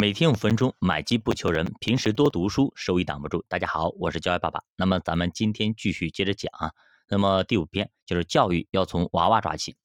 每天五分钟，买机不求人，平时多读书，收益挡不住。大家好，我是教育爸爸。那么咱们今天继续接着讲啊。那么第五篇就是教育要从娃娃抓起。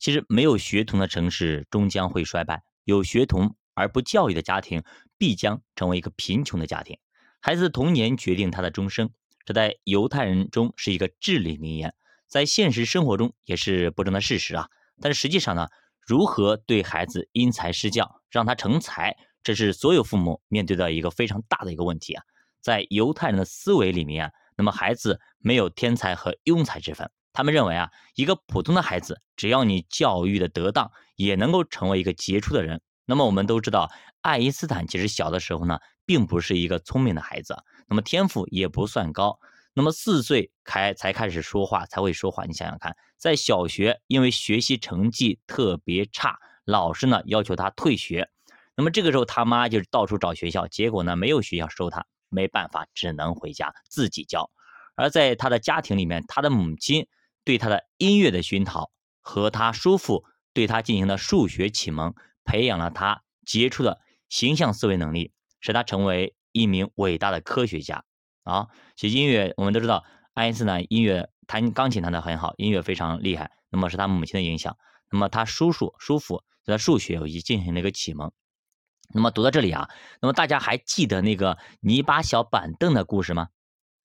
其实没有学童的城市终将会衰败，有学童而不教育的家庭必将成为一个贫穷的家庭。孩子的童年决定他的终生，这在犹太人中是一个至理名言，在现实生活中也是不争的事实啊。但是实际上呢，如何对孩子因材施教，让他成才？这是所有父母面对的一个非常大的一个问题啊，在犹太人的思维里面啊，那么孩子没有天才和庸才之分，他们认为啊，一个普通的孩子，只要你教育的得当，也能够成为一个杰出的人。那么我们都知道，爱因斯坦其实小的时候呢，并不是一个聪明的孩子，那么天赋也不算高，那么四岁开才开始说话，才会说话。你想想看，在小学因为学习成绩特别差，老师呢要求他退学。那么这个时候，他妈就到处找学校，结果呢，没有学校收他，没办法，只能回家自己教。而在他的家庭里面，他的母亲对他的音乐的熏陶和他叔父对他进行的数学启蒙，培养了他杰出的形象思维能力，使他成为一名伟大的科学家。啊，其实音乐我们都知道，爱因斯坦音乐弹钢琴弹得很好，音乐非常厉害。那么是他母亲的影响，那么他叔叔、叔父在数学已进行了一个启蒙。那么读到这里啊，那么大家还记得那个泥巴小板凳的故事吗？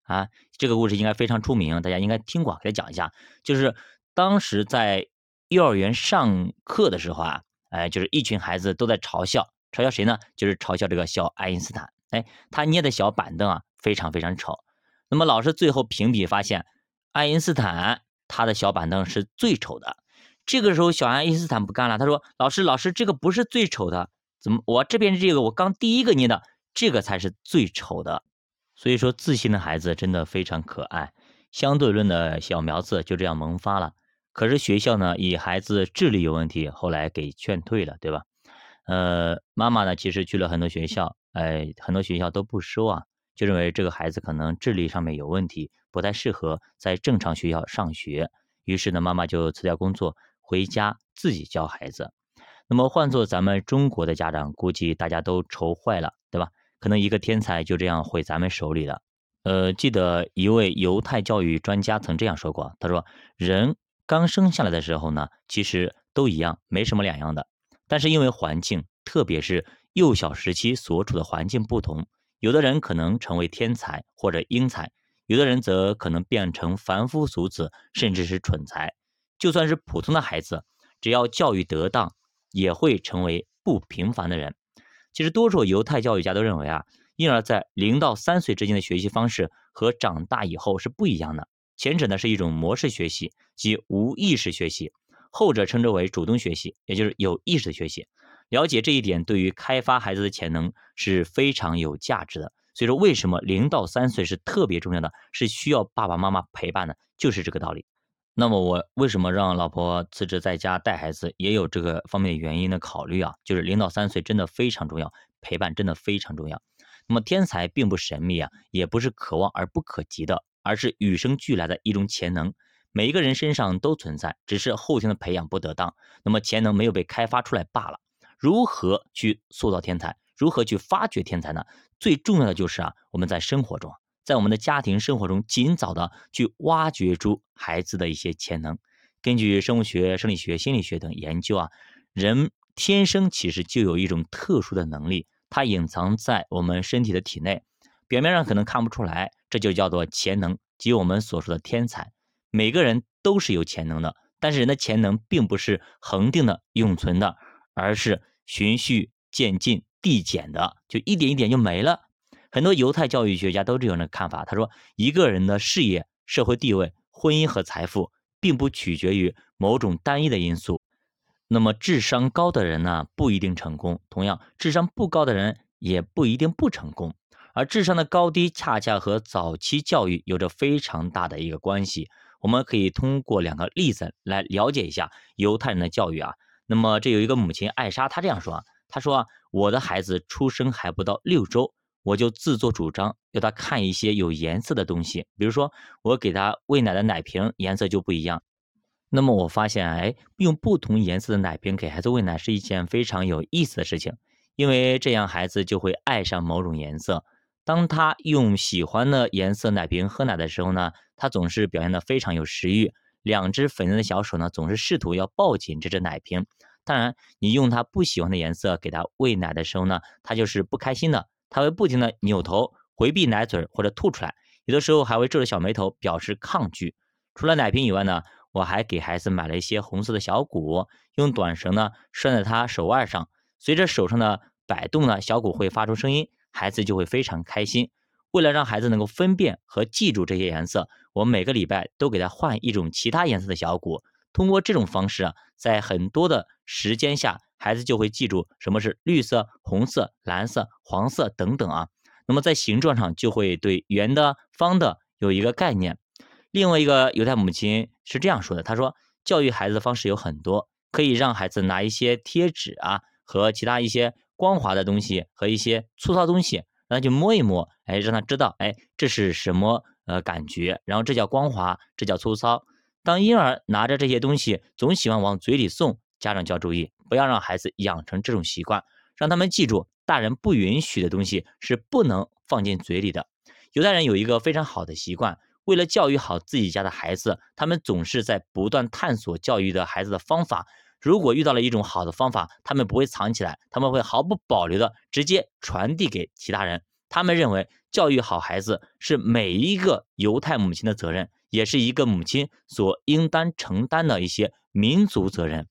啊，这个故事应该非常出名，大家应该听过，给讲一下。就是当时在幼儿园上课的时候啊，哎，就是一群孩子都在嘲笑，嘲笑谁呢？就是嘲笑这个小爱因斯坦。哎，他捏的小板凳啊，非常非常丑。那么老师最后评比发现，爱因斯坦他的小板凳是最丑的。这个时候小爱因斯坦不干了，他说：“老师，老师，这个不是最丑的。”怎么？我这边这个我刚第一个捏的这个才是最丑的，所以说自信的孩子真的非常可爱，相对论的小苗子就这样萌发了。可是学校呢，以孩子智力有问题，后来给劝退了，对吧？呃，妈妈呢，其实去了很多学校，哎，很多学校都不收啊，就认为这个孩子可能智力上面有问题，不太适合在正常学校上学。于是呢，妈妈就辞掉工作，回家自己教孩子。那么换做咱们中国的家长，估计大家都愁坏了，对吧？可能一个天才就这样毁咱们手里了。呃，记得一位犹太教育专家曾这样说过，他说：“人刚生下来的时候呢，其实都一样，没什么两样的。但是因为环境，特别是幼小时期所处的环境不同，有的人可能成为天才或者英才，有的人则可能变成凡夫俗子，甚至是蠢材。就算是普通的孩子，只要教育得当。”也会成为不平凡的人。其实，多数犹太教育家都认为啊，婴儿在零到三岁之间的学习方式和长大以后是不一样的。前者呢是一种模式学习，即无意识学习；后者称之为主动学习，也就是有意识的学习。了解这一点，对于开发孩子的潜能是非常有价值的。所以说，为什么零到三岁是特别重要的，是需要爸爸妈妈陪伴的，就是这个道理。那么我为什么让老婆辞职在家带孩子，也有这个方面的原因的考虑啊，就是零到三岁真的非常重要，陪伴真的非常重要。那么天才并不神秘啊，也不是可望而不可及的，而是与生俱来的一种潜能，每一个人身上都存在，只是后天的培养不得当，那么潜能没有被开发出来罢了。如何去塑造天才？如何去发掘天才呢？最重要的就是啊，我们在生活中。在我们的家庭生活中，尽早的去挖掘出孩子的一些潜能。根据生物学、生理学、心理学等研究啊，人天生其实就有一种特殊的能力，它隐藏在我们身体的体内，表面上可能看不出来，这就叫做潜能，即我们所说的天才。每个人都是有潜能的，但是人的潜能并不是恒定的、永存的，而是循序渐进、递减的，就一点一点就没了。很多犹太教育学家都是这样的看法。他说，一个人的事业、社会地位、婚姻和财富，并不取决于某种单一的因素。那么，智商高的人呢，不一定成功；同样，智商不高的人也不一定不成功。而智商的高低，恰恰和早期教育有着非常大的一个关系。我们可以通过两个例子来了解一下犹太人的教育啊。那么，这有一个母亲艾莎，她这样说啊：“她说啊，我的孩子出生还不到六周。”我就自作主张要他看一些有颜色的东西，比如说我给他喂奶的奶瓶颜色就不一样。那么我发现，哎，用不同颜色的奶瓶给孩子喂奶是一件非常有意思的事情。因为这样孩子就会爱上某种颜色。当他用喜欢的颜色奶瓶喝奶的时候呢，他总是表现得非常有食欲，两只粉嫩的小手呢总是试图要抱紧这只奶瓶。当然，你用他不喜欢的颜色给他喂奶的时候呢，他就是不开心的，他会不停的扭头回避奶嘴或者吐出来，有的时候还会皱着小眉头表示抗拒。除了奶瓶以外呢，我还给孩子买了一些红色的小鼓，用短绳呢拴在他手腕上，随着手上的摆动呢，小鼓会发出声音。孩子就会非常开心。为了让孩子能够分辨和记住这些颜色，我每个礼拜都给他换一种其他颜色的小鼓。通过这种方式啊，在很多的时间下，孩子就会记住什么是绿色、红色、蓝色、黄色等等啊。那么在形状上就会对圆的、方的有一个概念。另外一个犹太母亲是这样说的：“她说，教育孩子的方式有很多，可以让孩子拿一些贴纸啊和其他一些。”光滑的东西和一些粗糙东西，那就摸一摸，哎，让他知道，哎，这是什么呃感觉？然后这叫光滑，这叫粗糙。当婴儿拿着这些东西总喜欢往嘴里送，家长就要注意，不要让孩子养成这种习惯，让他们记住，大人不允许的东西是不能放进嘴里的。犹太人有一个非常好的习惯，为了教育好自己家的孩子，他们总是在不断探索教育的孩子的方法。如果遇到了一种好的方法，他们不会藏起来，他们会毫不保留的直接传递给其他人。他们认为教育好孩子是每一个犹太母亲的责任，也是一个母亲所应当承担的一些民族责任。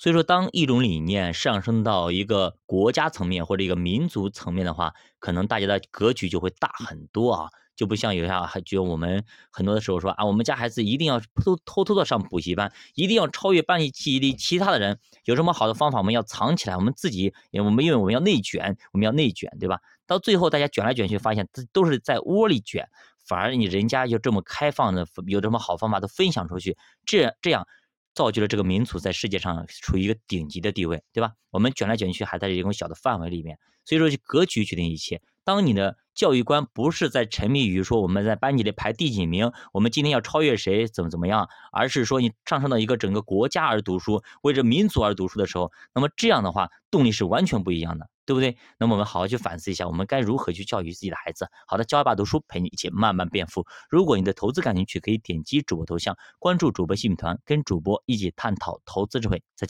所以说，当一种理念上升到一个国家层面或者一个民族层面的话，可能大家的格局就会大很多啊。就不像有些还觉得我们很多的时候说啊，我们家孩子一定要偷偷偷的上补习班，一定要超越班级记忆力其他的人。有什么好的方法，我们要藏起来，我们自己，我们因为我们要内卷，我们要内卷，对吧？到最后大家卷来卷去，发现都是在窝里卷，反而你人家就这么开放的，有什么好方法都分享出去，这这样造就了这个民族在世界上处于一个顶级的地位，对吧？我们卷来卷去还在一种小的范围里面，所以说格局决定一切。当你的教育观不是在沉迷于说我们在班级里排第几名，我们今天要超越谁，怎么怎么样，而是说你上升到一个整个国家而读书，为着民族而读书的时候，那么这样的话动力是完全不一样的，对不对？那么我们好好去反思一下，我们该如何去教育自己的孩子。好的，教爸读书陪你一起慢慢变富。如果你的投资感兴趣，可以点击主播头像关注主播新米团，跟主播一起探讨投资智慧。再见。